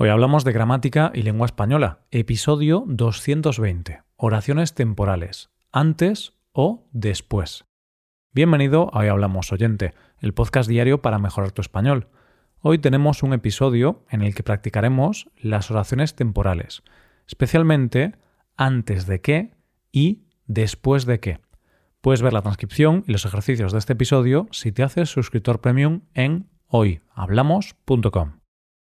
Hoy hablamos de gramática y lengua española, episodio 220, oraciones temporales, antes o después. Bienvenido a Hoy Hablamos Oyente, el podcast diario para mejorar tu español. Hoy tenemos un episodio en el que practicaremos las oraciones temporales, especialmente antes de qué y después de qué. Puedes ver la transcripción y los ejercicios de este episodio si te haces suscriptor premium en hoyhablamos.com.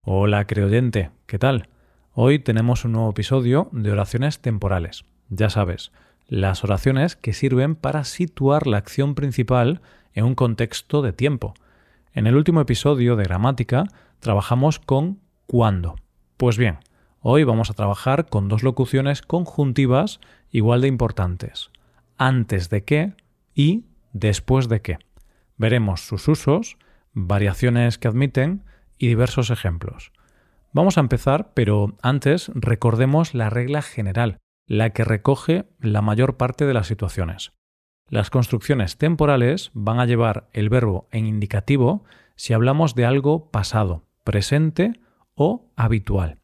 Hola, creyente, ¿qué tal? Hoy tenemos un nuevo episodio de oraciones temporales. Ya sabes, las oraciones que sirven para situar la acción principal en un contexto de tiempo. En el último episodio de gramática trabajamos con cuándo. Pues bien, hoy vamos a trabajar con dos locuciones conjuntivas igual de importantes. Antes de qué y después de qué. Veremos sus usos, variaciones que admiten, y diversos ejemplos. Vamos a empezar, pero antes recordemos la regla general, la que recoge la mayor parte de las situaciones. Las construcciones temporales van a llevar el verbo en indicativo si hablamos de algo pasado, presente o habitual.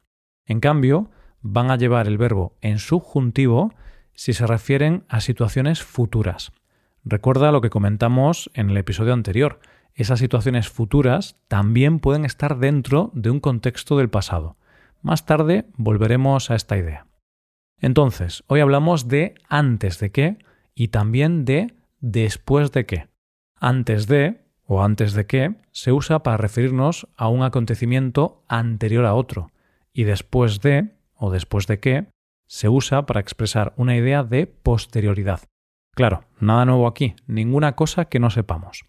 En cambio, van a llevar el verbo en subjuntivo si se refieren a situaciones futuras. Recuerda lo que comentamos en el episodio anterior, esas situaciones futuras también pueden estar dentro de un contexto del pasado. Más tarde volveremos a esta idea. Entonces, hoy hablamos de antes de qué y también de después de qué. Antes de o antes de qué se usa para referirnos a un acontecimiento anterior a otro y después de o después de qué se usa para expresar una idea de posterioridad. Claro, nada nuevo aquí, ninguna cosa que no sepamos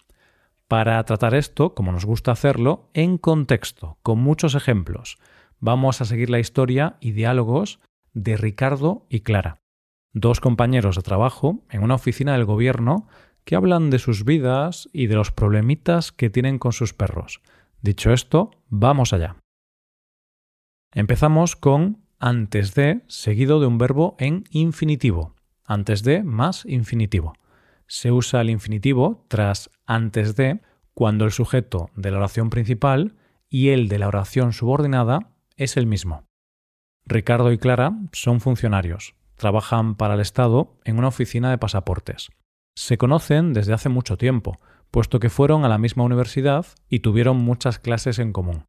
para tratar esto, como nos gusta hacerlo, en contexto, con muchos ejemplos. Vamos a seguir la historia y diálogos de Ricardo y Clara, dos compañeros de trabajo en una oficina del gobierno que hablan de sus vidas y de los problemitas que tienen con sus perros. Dicho esto, vamos allá. Empezamos con antes de seguido de un verbo en infinitivo. Antes de más infinitivo se usa el infinitivo tras antes de cuando el sujeto de la oración principal y el de la oración subordinada es el mismo. Ricardo y Clara son funcionarios, trabajan para el Estado en una oficina de pasaportes. Se conocen desde hace mucho tiempo, puesto que fueron a la misma universidad y tuvieron muchas clases en común.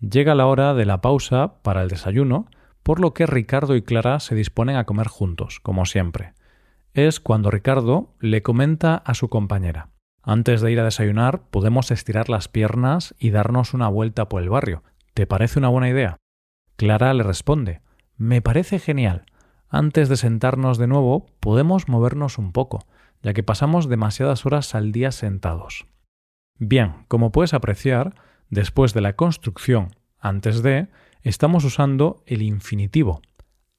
Llega la hora de la pausa para el desayuno, por lo que Ricardo y Clara se disponen a comer juntos, como siempre es cuando Ricardo le comenta a su compañera Antes de ir a desayunar podemos estirar las piernas y darnos una vuelta por el barrio. ¿Te parece una buena idea? Clara le responde Me parece genial. Antes de sentarnos de nuevo podemos movernos un poco, ya que pasamos demasiadas horas al día sentados. Bien, como puedes apreciar, después de la construcción antes de, estamos usando el infinitivo.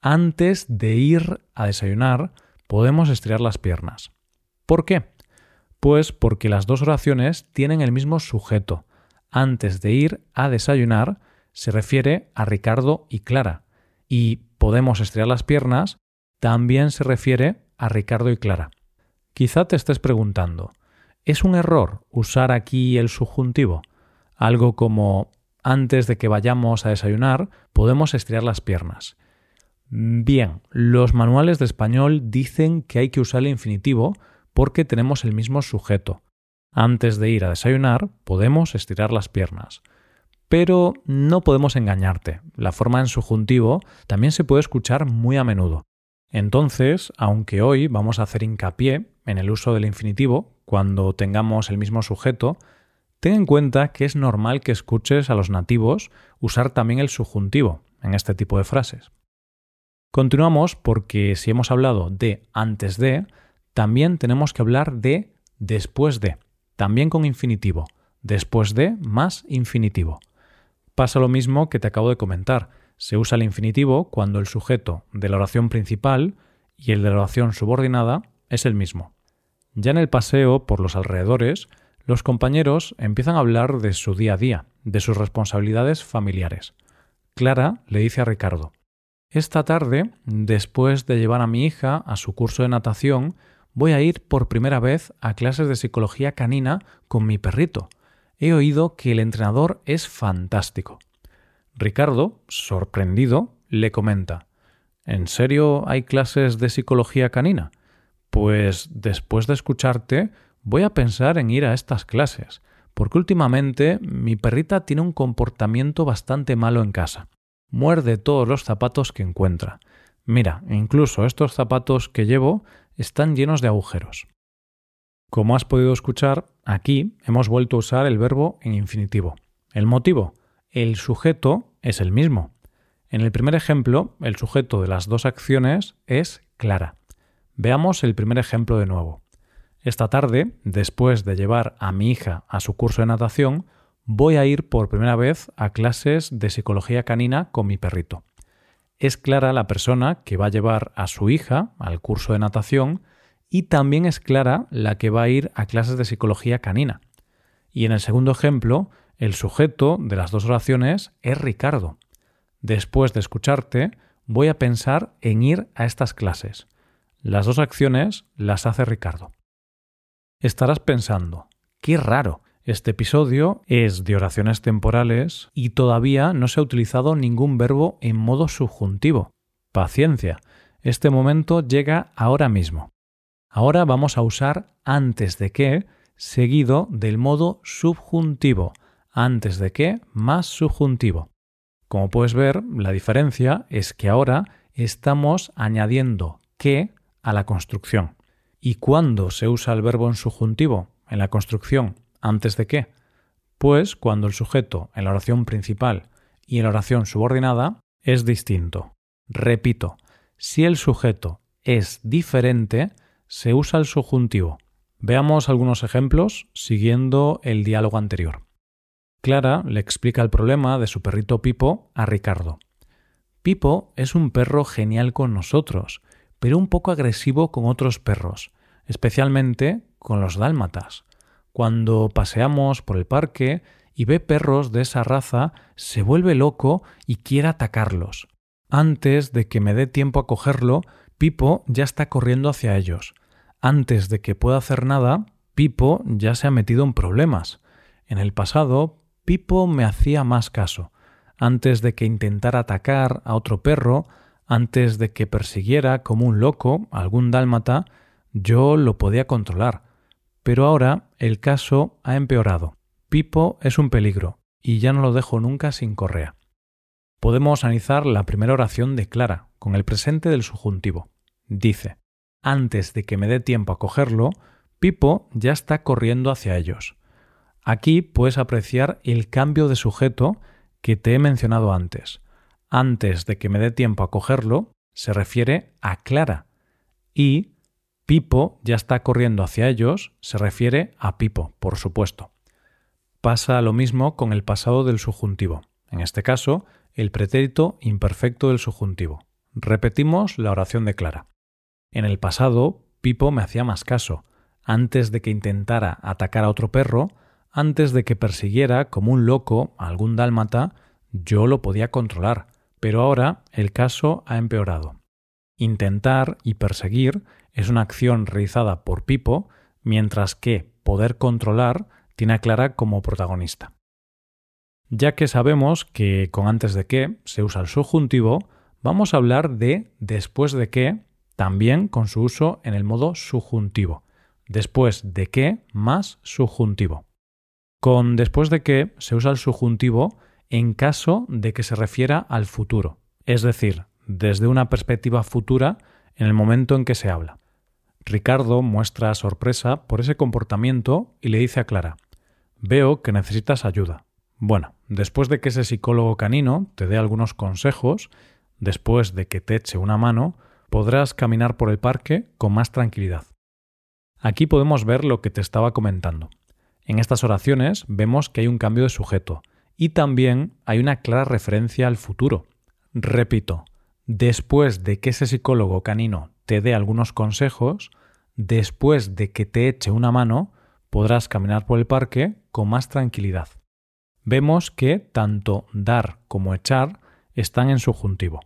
Antes de ir a desayunar, podemos estirar las piernas. ¿Por qué? Pues porque las dos oraciones tienen el mismo sujeto. Antes de ir a desayunar se refiere a Ricardo y Clara. Y podemos estirar las piernas también se refiere a Ricardo y Clara. Quizá te estés preguntando, ¿es un error usar aquí el subjuntivo? Algo como antes de que vayamos a desayunar podemos estirar las piernas. Bien, los manuales de español dicen que hay que usar el infinitivo porque tenemos el mismo sujeto. Antes de ir a desayunar, podemos estirar las piernas. Pero no podemos engañarte. La forma en subjuntivo también se puede escuchar muy a menudo. Entonces, aunque hoy vamos a hacer hincapié en el uso del infinitivo cuando tengamos el mismo sujeto, ten en cuenta que es normal que escuches a los nativos usar también el subjuntivo en este tipo de frases. Continuamos porque si hemos hablado de antes de, también tenemos que hablar de después de, también con infinitivo, después de más infinitivo. Pasa lo mismo que te acabo de comentar. Se usa el infinitivo cuando el sujeto de la oración principal y el de la oración subordinada es el mismo. Ya en el paseo por los alrededores, los compañeros empiezan a hablar de su día a día, de sus responsabilidades familiares. Clara le dice a Ricardo, esta tarde, después de llevar a mi hija a su curso de natación, voy a ir por primera vez a clases de psicología canina con mi perrito. He oído que el entrenador es fantástico. Ricardo, sorprendido, le comenta ¿En serio hay clases de psicología canina? Pues después de escucharte voy a pensar en ir a estas clases, porque últimamente mi perrita tiene un comportamiento bastante malo en casa. Muerde todos los zapatos que encuentra. Mira, incluso estos zapatos que llevo están llenos de agujeros. Como has podido escuchar, aquí hemos vuelto a usar el verbo en infinitivo. ¿El motivo? El sujeto es el mismo. En el primer ejemplo, el sujeto de las dos acciones es Clara. Veamos el primer ejemplo de nuevo. Esta tarde, después de llevar a mi hija a su curso de natación, voy a ir por primera vez a clases de psicología canina con mi perrito. Es Clara la persona que va a llevar a su hija al curso de natación y también es Clara la que va a ir a clases de psicología canina. Y en el segundo ejemplo, el sujeto de las dos oraciones es Ricardo. Después de escucharte, voy a pensar en ir a estas clases. Las dos acciones las hace Ricardo. Estarás pensando, qué raro, este episodio es de oraciones temporales y todavía no se ha utilizado ningún verbo en modo subjuntivo. Paciencia, este momento llega ahora mismo. Ahora vamos a usar antes de que seguido del modo subjuntivo, antes de que más subjuntivo. Como puedes ver, la diferencia es que ahora estamos añadiendo que a la construcción. ¿Y cuándo se usa el verbo en subjuntivo en la construcción antes de qué? Pues cuando el sujeto en la oración principal y en la oración subordinada es distinto. Repito, si el sujeto es diferente, se usa el subjuntivo. Veamos algunos ejemplos siguiendo el diálogo anterior. Clara le explica el problema de su perrito Pipo a Ricardo. Pipo es un perro genial con nosotros, pero un poco agresivo con otros perros, especialmente con los dálmatas. Cuando paseamos por el parque y ve perros de esa raza, se vuelve loco y quiere atacarlos. Antes de que me dé tiempo a cogerlo, Pipo ya está corriendo hacia ellos. Antes de que pueda hacer nada, Pipo ya se ha metido en problemas. En el pasado, Pipo me hacía más caso. Antes de que intentara atacar a otro perro, antes de que persiguiera como un loco algún dálmata, yo lo podía controlar. Pero ahora el caso ha empeorado. Pipo es un peligro, y ya no lo dejo nunca sin correa. Podemos analizar la primera oración de Clara, con el presente del subjuntivo. Dice, antes de que me dé tiempo a cogerlo, Pipo ya está corriendo hacia ellos. Aquí puedes apreciar el cambio de sujeto que te he mencionado antes. Antes de que me dé tiempo a cogerlo, se refiere a Clara. Y Pipo ya está corriendo hacia ellos, se refiere a Pipo, por supuesto. Pasa lo mismo con el pasado del subjuntivo. En este caso, el pretérito imperfecto del subjuntivo. Repetimos la oración de Clara. En el pasado, Pipo me hacía más caso. Antes de que intentara atacar a otro perro, antes de que persiguiera como un loco a algún dálmata, yo lo podía controlar, pero ahora el caso ha empeorado. Intentar y perseguir es una acción realizada por Pipo, mientras que poder controlar tiene a Clara como protagonista. Ya que sabemos que con antes de que se usa el subjuntivo, vamos a hablar de después de que, también con su uso en el modo subjuntivo. Después de que más subjuntivo. Con después de que se usa el subjuntivo en caso de que se refiera al futuro, es decir, desde una perspectiva futura en el momento en que se habla. Ricardo muestra sorpresa por ese comportamiento y le dice a Clara, veo que necesitas ayuda. Bueno, después de que ese psicólogo canino te dé algunos consejos, después de que te eche una mano, podrás caminar por el parque con más tranquilidad. Aquí podemos ver lo que te estaba comentando. En estas oraciones vemos que hay un cambio de sujeto y también hay una clara referencia al futuro. Repito, después de que ese psicólogo canino te dé algunos consejos, después de que te eche una mano, podrás caminar por el parque con más tranquilidad. Vemos que tanto dar como echar están en subjuntivo.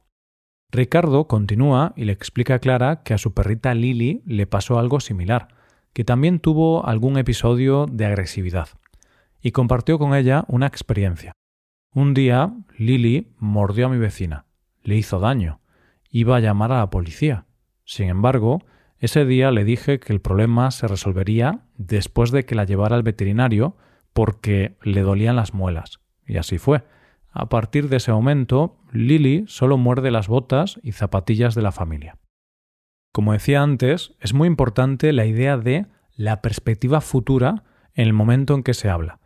Ricardo continúa y le explica a Clara que a su perrita Lily le pasó algo similar, que también tuvo algún episodio de agresividad, y compartió con ella una experiencia. Un día, Lily mordió a mi vecina, le hizo daño, iba a llamar a la policía. Sin embargo, ese día le dije que el problema se resolvería después de que la llevara al veterinario porque le dolían las muelas. Y así fue. A partir de ese momento, Lily solo muerde las botas y zapatillas de la familia. Como decía antes, es muy importante la idea de la perspectiva futura en el momento en que se habla.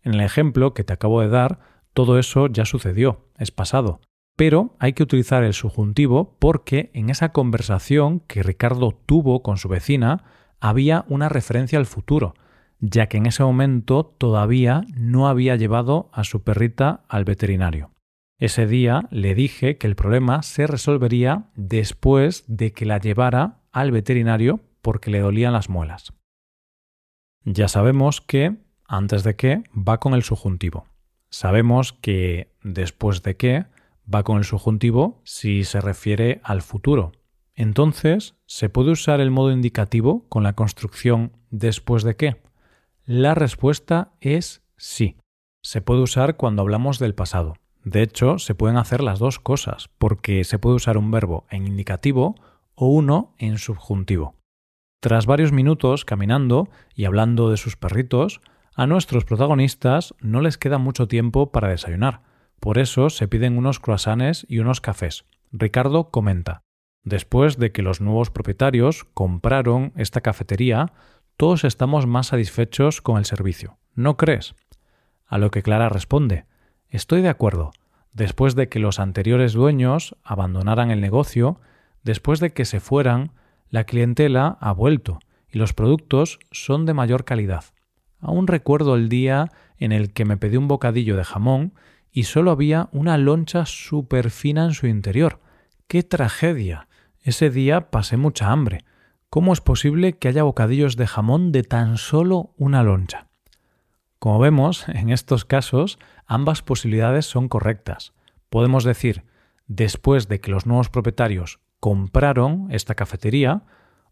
En el ejemplo que te acabo de dar, todo eso ya sucedió, es pasado. Pero hay que utilizar el subjuntivo porque en esa conversación que Ricardo tuvo con su vecina había una referencia al futuro, ya que en ese momento todavía no había llevado a su perrita al veterinario. Ese día le dije que el problema se resolvería después de que la llevara al veterinario porque le dolían las muelas. Ya sabemos que antes de que va con el subjuntivo. Sabemos que después de que va con el subjuntivo si se refiere al futuro. Entonces, ¿se puede usar el modo indicativo con la construcción después de qué? La respuesta es sí. Se puede usar cuando hablamos del pasado. De hecho, se pueden hacer las dos cosas, porque se puede usar un verbo en indicativo o uno en subjuntivo. Tras varios minutos caminando y hablando de sus perritos, a nuestros protagonistas no les queda mucho tiempo para desayunar. Por eso se piden unos croissants y unos cafés. Ricardo comenta. Después de que los nuevos propietarios compraron esta cafetería, todos estamos más satisfechos con el servicio. ¿No crees? A lo que Clara responde. Estoy de acuerdo. Después de que los anteriores dueños abandonaran el negocio, después de que se fueran, la clientela ha vuelto y los productos son de mayor calidad. Aún recuerdo el día en el que me pedí un bocadillo de jamón y solo había una loncha súper fina en su interior. ¡Qué tragedia! Ese día pasé mucha hambre. ¿Cómo es posible que haya bocadillos de jamón de tan solo una loncha? Como vemos, en estos casos, ambas posibilidades son correctas. Podemos decir, después de que los nuevos propietarios compraron esta cafetería,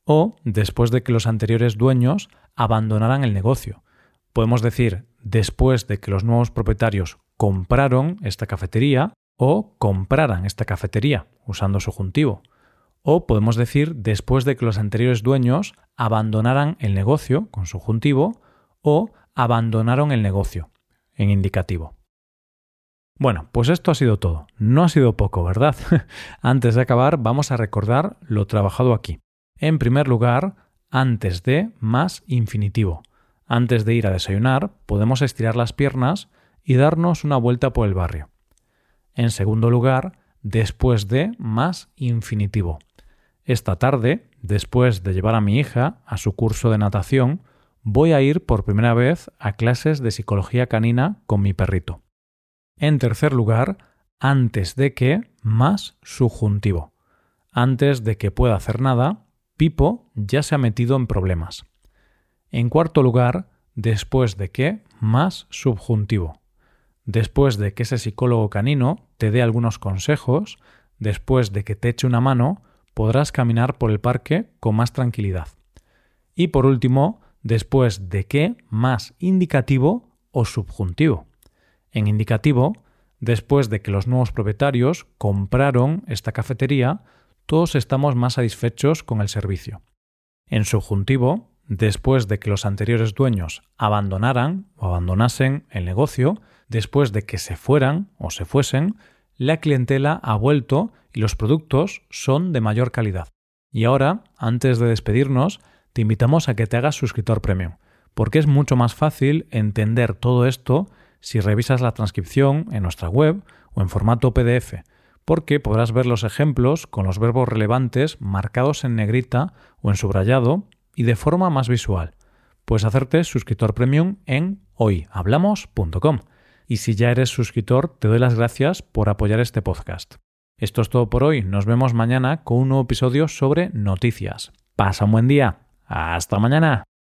o después de que los anteriores dueños abandonaran el negocio. Podemos decir después de que los nuevos propietarios compraron esta cafetería o compraran esta cafetería, usando subjuntivo. O podemos decir después de que los anteriores dueños abandonaran el negocio, con subjuntivo, o abandonaron el negocio, en indicativo. Bueno, pues esto ha sido todo. No ha sido poco, ¿verdad? antes de acabar, vamos a recordar lo trabajado aquí. En primer lugar, antes de más infinitivo. Antes de ir a desayunar, podemos estirar las piernas y darnos una vuelta por el barrio. En segundo lugar, después de más infinitivo. Esta tarde, después de llevar a mi hija a su curso de natación, voy a ir por primera vez a clases de psicología canina con mi perrito. En tercer lugar, antes de que más subjuntivo. Antes de que pueda hacer nada, Pipo ya se ha metido en problemas. En cuarto lugar, después de que, más subjuntivo. Después de que ese psicólogo canino te dé algunos consejos, después de que te eche una mano, podrás caminar por el parque con más tranquilidad. Y por último, después de que, más indicativo o subjuntivo. En indicativo, después de que los nuevos propietarios compraron esta cafetería, todos estamos más satisfechos con el servicio. En subjuntivo, después de que los anteriores dueños abandonaran o abandonasen el negocio, después de que se fueran o se fuesen, la clientela ha vuelto y los productos son de mayor calidad. Y ahora, antes de despedirnos, te invitamos a que te hagas suscriptor premium, porque es mucho más fácil entender todo esto si revisas la transcripción en nuestra web o en formato PDF, porque podrás ver los ejemplos con los verbos relevantes marcados en negrita o en subrayado y de forma más visual. Puedes hacerte suscriptor premium en hoyhablamos.com. Y si ya eres suscriptor, te doy las gracias por apoyar este podcast. Esto es todo por hoy. Nos vemos mañana con un nuevo episodio sobre noticias. Pasa un buen día. Hasta mañana.